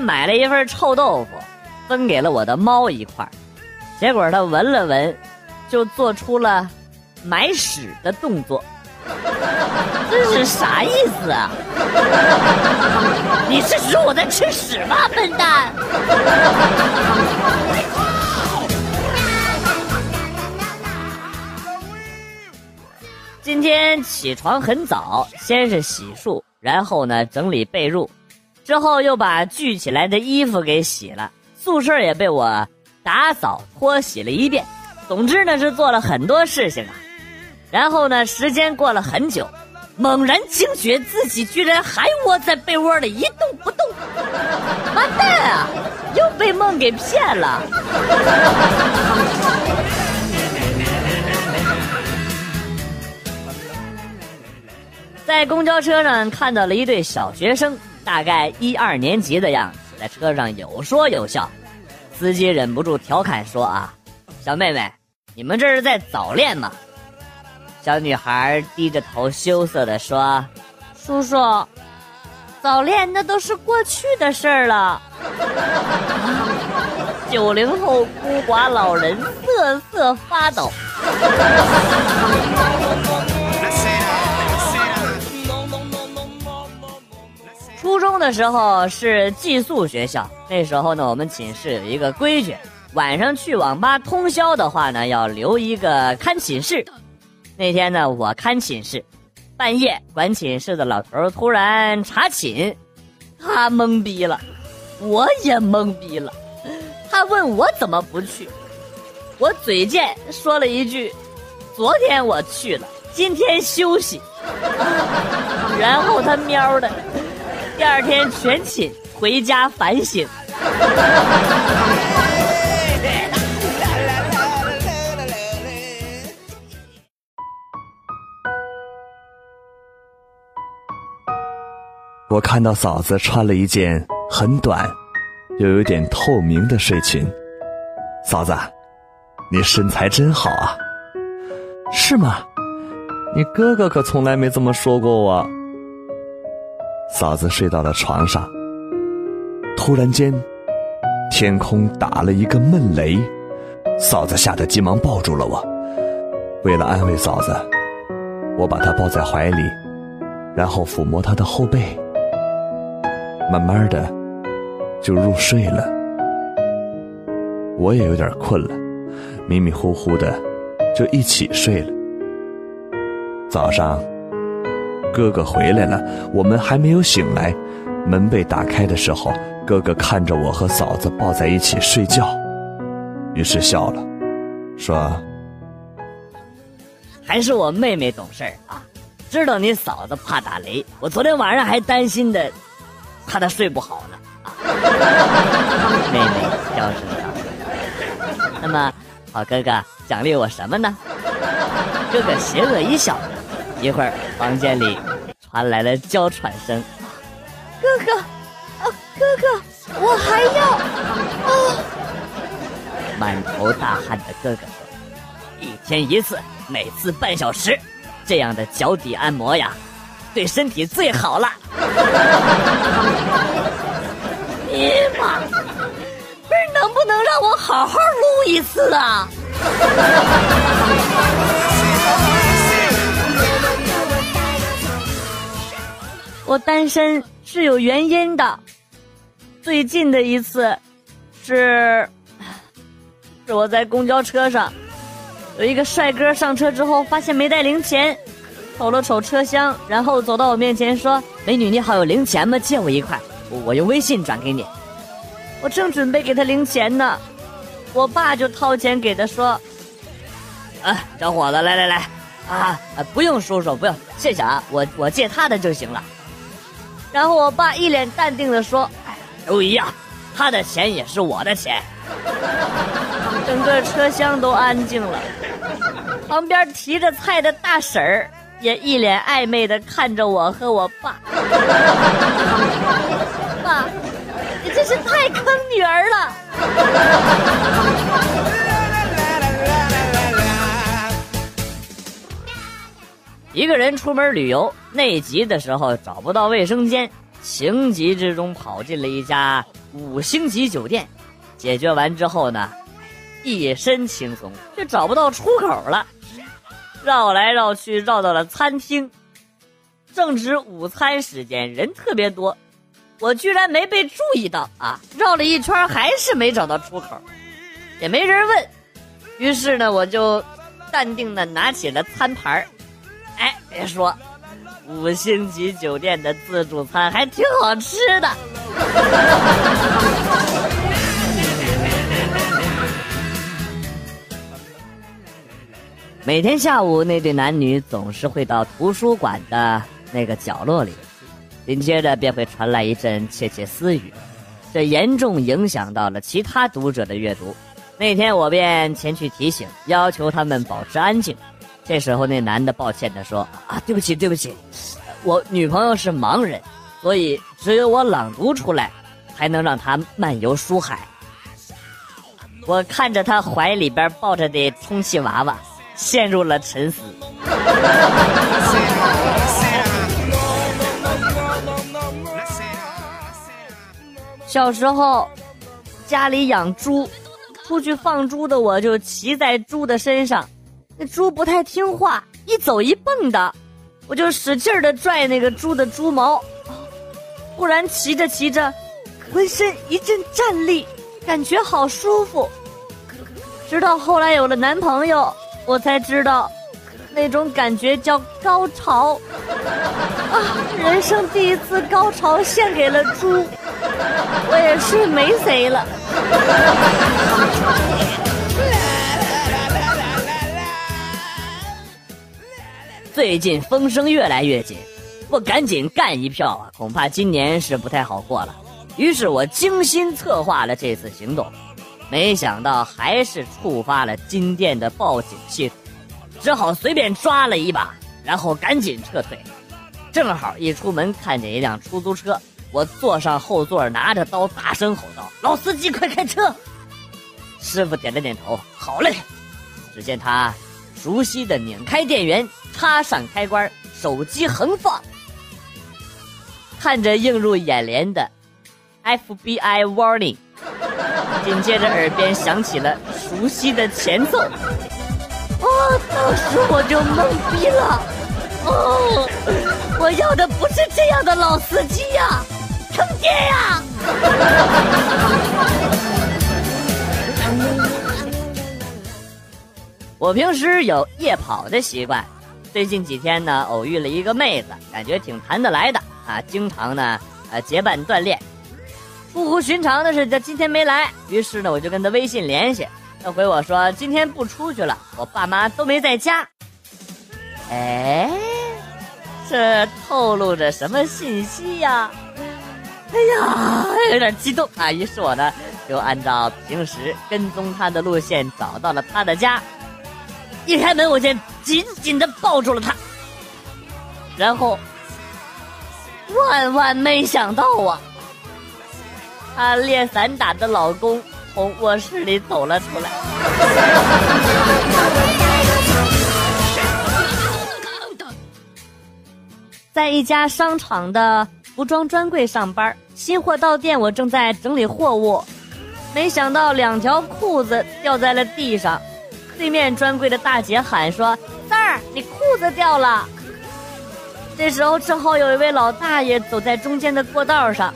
买了一份臭豆腐，分给了我的猫一块结果它闻了闻，就做出了买屎的动作。这是啥意思啊？你是说我在吃屎吗，笨蛋？今天起床很早，先是洗漱，然后呢整理被褥。之后又把聚起来的衣服给洗了，宿舍也被我打扫拖洗了一遍。总之呢是做了很多事情啊。然后呢时间过了很久，猛然惊觉自己居然还窝在被窝里一动不动。完蛋啊！又被梦给骗了。在公交车上看到了一对小学生。大概一二年级的样子，在车上有说有笑，司机忍不住调侃说：“啊，小妹妹，你们这是在早恋吗？”小女孩低着头羞涩的说：“叔叔，早恋那都是过去的事儿了。”九零后孤寡老人瑟瑟发抖。中的时候是寄宿学校，那时候呢，我们寝室有一个规矩，晚上去网吧通宵的话呢，要留一个看寝室。那天呢，我看寝室，半夜管寝室的老头突然查寝，他懵逼了，我也懵逼了。他问我怎么不去，我嘴贱说了一句：“昨天我去了，今天休息。”然后他喵的。第二天全寝回家反省。我看到嫂子穿了一件很短，又有点透明的睡裙。嫂子，你身材真好啊！是吗？你哥哥可从来没这么说过我。嫂子睡到了床上，突然间，天空打了一个闷雷，嫂子吓得急忙抱住了我。为了安慰嫂子，我把她抱在怀里，然后抚摸她的后背，慢慢的就入睡了。我也有点困了，迷迷糊糊的就一起睡了。早上。哥哥回来了，我们还没有醒来，门被打开的时候，哥哥看着我和嫂子抱在一起睡觉，于是笑了，说：“还是我妹妹懂事啊，知道你嫂子怕打雷，我昨天晚上还担心的，怕她睡不好呢。” 妹妹娇声道：“那么，好哥哥奖励我什么呢？”哥哥邪恶一笑。一会儿，房间里传来了娇喘声。哥哥，啊，哥哥，我还要啊！满头大汗的哥哥说：“一天一次，每次半小时，这样的脚底按摩呀，对身体最好了。”你妈，不是能不能让我好好撸一次啊？我单身是有原因的。最近的一次，是是我在公交车上，有一个帅哥上车之后发现没带零钱，瞅了瞅车厢，然后走到我面前说：“美女你好，有零钱吗？借我一块，我用微信转给你。”我正准备给他零钱呢，我爸就掏钱给他说：“啊，小伙子，来来来，啊啊，不用叔叔，不用，谢谢啊，我我借他的就行了。”然后我爸一脸淡定的说：“哎，都一样，他的钱也是我的钱。”整个车厢都安静了，旁边提着菜的大婶儿也一脸暧昧的看着我和我爸。爸，你真是太坑女儿了。一个人出门旅游，内急的时候找不到卫生间，情急之中跑进了一家五星级酒店，解决完之后呢，一身轻松，却找不到出口了，绕来绕去绕到了餐厅。正值午餐时间，人特别多，我居然没被注意到啊！绕了一圈还是没找到出口，也没人问，于是呢，我就淡定的拿起了餐盘哎，别说。五星级酒店的自助餐还挺好吃的。每天下午，那对男女总是会到图书馆的那个角落里，紧接着便会传来一阵窃窃私语，这严重影响到了其他读者的阅读。那天我便前去提醒，要求他们保持安静。这时候，那男的抱歉地说：“啊，对不起，对不起，我女朋友是盲人，所以只有我朗读出来，才能让她漫游书海。”我看着他怀里边抱着的充气娃娃，陷入了沉思。小时候，家里养猪，出去放猪的我就骑在猪的身上。那猪不太听话，一走一蹦的，我就使劲的拽那个猪的猪毛，忽然骑着骑着，浑身一阵战栗，感觉好舒服。直到后来有了男朋友，我才知道，那种感觉叫高潮。啊，人生第一次高潮献给了猪，我也是没谁了。最近风声越来越紧，不赶紧干一票啊，恐怕今年是不太好过了。于是我精心策划了这次行动，没想到还是触发了金店的报警系统，只好随便抓了一把，然后赶紧撤退。正好一出门看见一辆出租车，我坐上后座，拿着刀大声吼道：“老司机，快开车！”师傅点了点头：“好嘞。”只见他熟悉的拧开电源。插上开关，手机横放，看着映入眼帘的 FBI warning，紧接着耳边响起了熟悉的前奏，啊！当时我就懵逼了，哦，我要的不是这样的老司机呀，坑爹呀！我平时有夜跑的习惯。最近几天呢，偶遇了一个妹子，感觉挺谈得来的啊，经常呢，呃，结伴锻炼。出乎寻常的是，她今天没来，于是呢，我就跟她微信联系，她回我说今天不出去了，我爸妈都没在家。哎，这透露着什么信息呀？哎呀，有点激动啊！于是我呢，就按照平时跟踪她的路线，找到了她的家。一开门，我就紧紧的抱住了他，然后万万没想到啊，他练散打的老公从卧室里走了出来，在一家商场的服装专柜上班，新货到店，我正在整理货物，没想到两条裤子掉在了地上。对面专柜的大姐喊说：“三儿，你裤子掉了。”这时候正好有一位老大爷走在中间的过道上，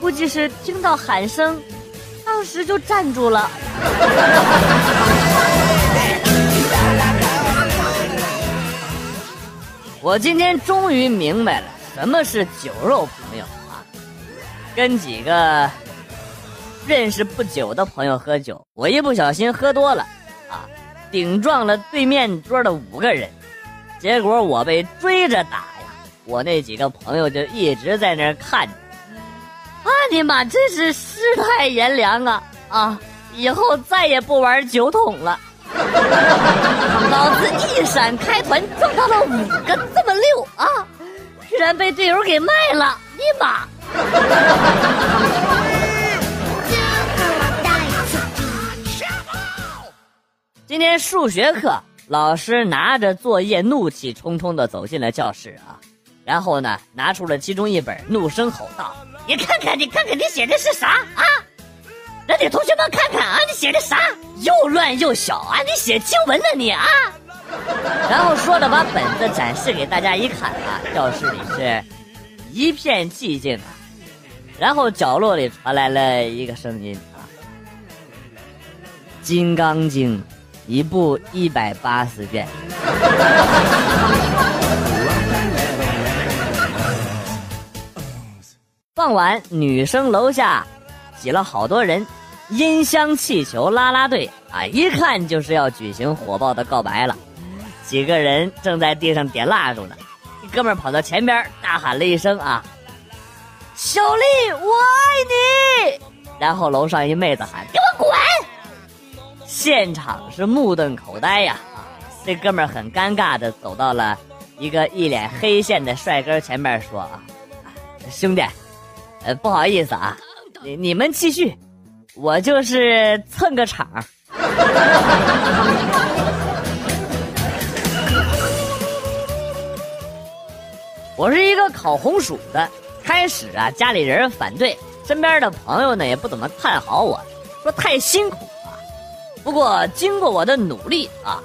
估计是听到喊声，当时就站住了。我今天终于明白了什么是酒肉朋友啊！跟几个认识不久的朋友喝酒，我一不小心喝多了。顶撞了对面桌的五个人，结果我被追着打呀！我那几个朋友就一直在那看着。啊你妈，真是世态炎凉啊！啊，以后再也不玩酒桶了。老子一闪开团撞到了五个，这么溜啊！居然被队友给卖了！你妈！今天数学课，老师拿着作业，怒气冲冲的走进了教室啊！然后呢，拿出了其中一本，怒声吼道：“你看看，你看看，你写的是啥啊？让你同学们看看啊，你写的啥？又乱又小啊！你写经文呢你啊！”然后说着把本子展示给大家一看啊，教室里是一片寂静啊。然后角落里传来了一个声音啊，《金刚经》一部一百八十遍。傍晚，女生楼下挤了好多人，音箱、气球、啦啦队啊，一看就是要举行火爆的告白了。几个人正在地上点蜡烛呢，一哥们跑到前边大喊了一声：“啊，小丽，我爱你！”然后楼上一妹子喊：“给我滚！”现场是目瞪口呆呀！啊，这哥们儿很尴尬的走到了一个一脸黑线的帅哥前面说：“啊，兄弟。”呃，不好意思啊，你你们继续，我就是蹭个场。我是一个烤红薯的，开始啊，家里人反对，身边的朋友呢也不怎么看好我，说太辛苦。不过经过我的努力啊，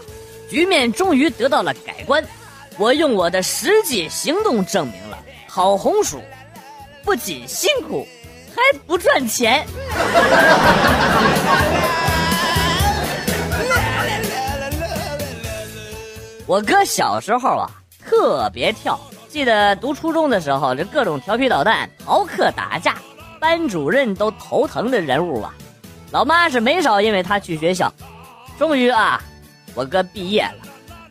局面终于得到了改观。我用我的实际行动证明了烤红薯。不仅辛苦，还不赚钱。我哥小时候啊，特别跳。记得读初中的时候，这各种调皮捣蛋、逃课打架，班主任都头疼的人物啊。老妈是没少因为他去学校。终于啊，我哥毕业了，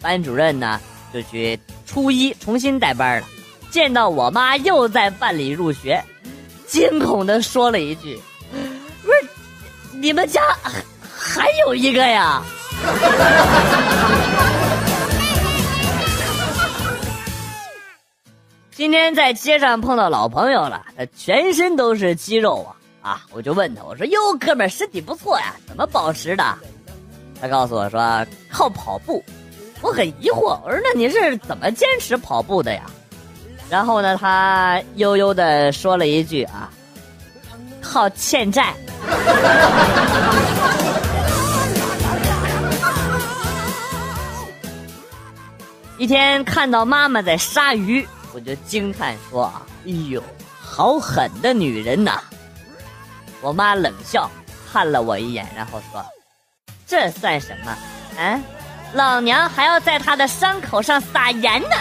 班主任呢就去初一重新带班了。见到我妈又在办理入学，惊恐的说了一句：“不是，你们家还有一个呀？” 今天在街上碰到老朋友了，他全身都是肌肉啊啊！我就问他，我说：“哟，哥们儿身体不错呀，怎么保持的？”他告诉我说：“靠跑步。”我很疑惑，我说：“那你是怎么坚持跑步的呀？”然后呢，他悠悠的说了一句：“啊，靠欠债。”一天看到妈妈在杀鱼，我就惊叹说：“啊，哎呦，好狠的女人呐！”我妈冷笑，看了我一眼，然后说：“这算什么？啊，老娘还要在他的伤口上撒盐呢。”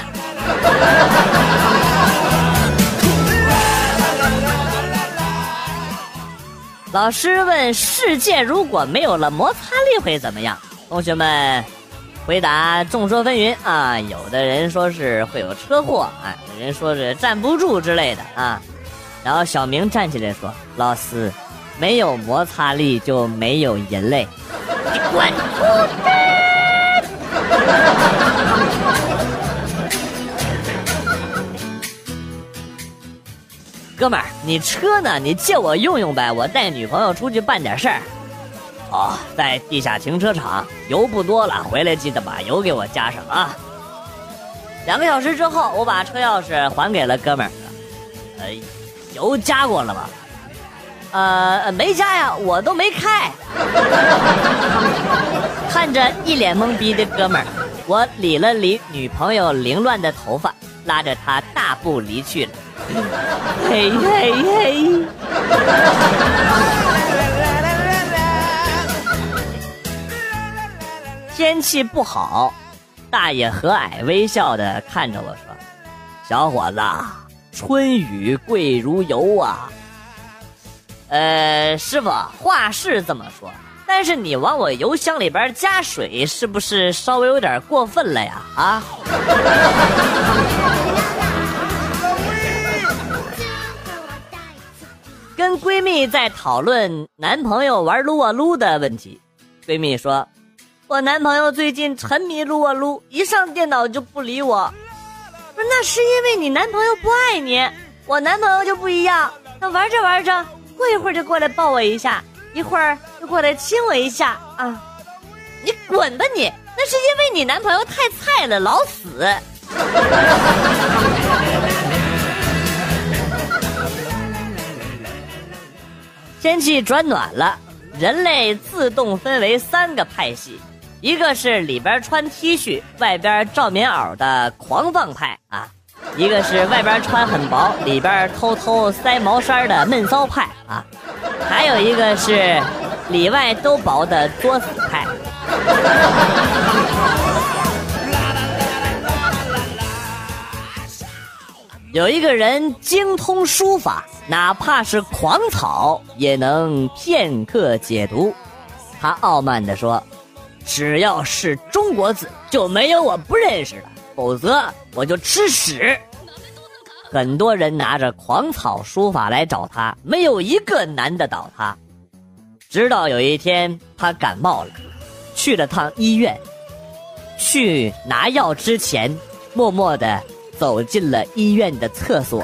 老师问：“世界如果没有了摩擦力会怎么样？”同学们回答众说纷纭啊，有的人说是会有车祸啊，有人说是站不住之类的啊。然后小明站起来说：“老师，没有摩擦力就没有人类。”你滚出去！哥们儿，你车呢？你借我用用呗，我带女朋友出去办点事儿。哦，在地下停车场，油不多了，回来记得把油给我加上啊。两个小时之后，我把车钥匙还给了哥们儿。呃，油加过了吗？呃，没加呀，我都没开。看着一脸懵逼的哥们儿，我理了理女朋友凌乱的头发，拉着她大步离去了。嘿嘿嘿！天气不好，大爷和蔼微笑的看着我说：“小伙子，春雨贵如油啊。”呃，师傅，话是这么说，但是你往我油箱里边加水，是不是稍微有点过分了呀？啊？跟闺蜜在讨论男朋友玩撸啊撸的问题，闺蜜说：“我男朋友最近沉迷撸啊撸，一上电脑就不理我。不是，那是因为你男朋友不爱你。我男朋友就不一样，他玩着玩着，过一会儿就过来抱我一下一会儿就过来亲我一下啊。你滚吧你那是因为你男朋友太菜了老死。天气转暖了人类自动分为三个派系一个是里边穿 t 恤外边罩棉袄的狂放派啊。一个是外边穿很薄、里边偷偷塞毛衫的闷骚派啊，还有一个是里外都薄的作死派。有一个人精通书法，哪怕是狂草也能片刻解读。他傲慢地说：“只要是中国字，就没有我不认识的，否则我就吃屎。”很多人拿着狂草书法来找他，没有一个难得倒他。直到有一天，他感冒了，去了趟医院。去拿药之前，默默的。走进了医院的厕所。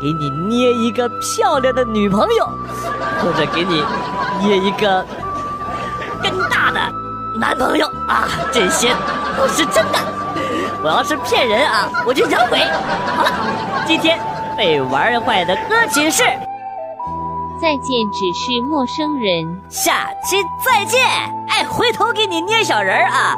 给你捏一个漂亮的女朋友，或者给你捏一个更大的男朋友啊！这些都是真的。我要是骗人啊，我就养鬼。好了，今天被玩坏的歌曲是。再见，只是陌生人。下期再见，哎，回头给你捏小人儿啊。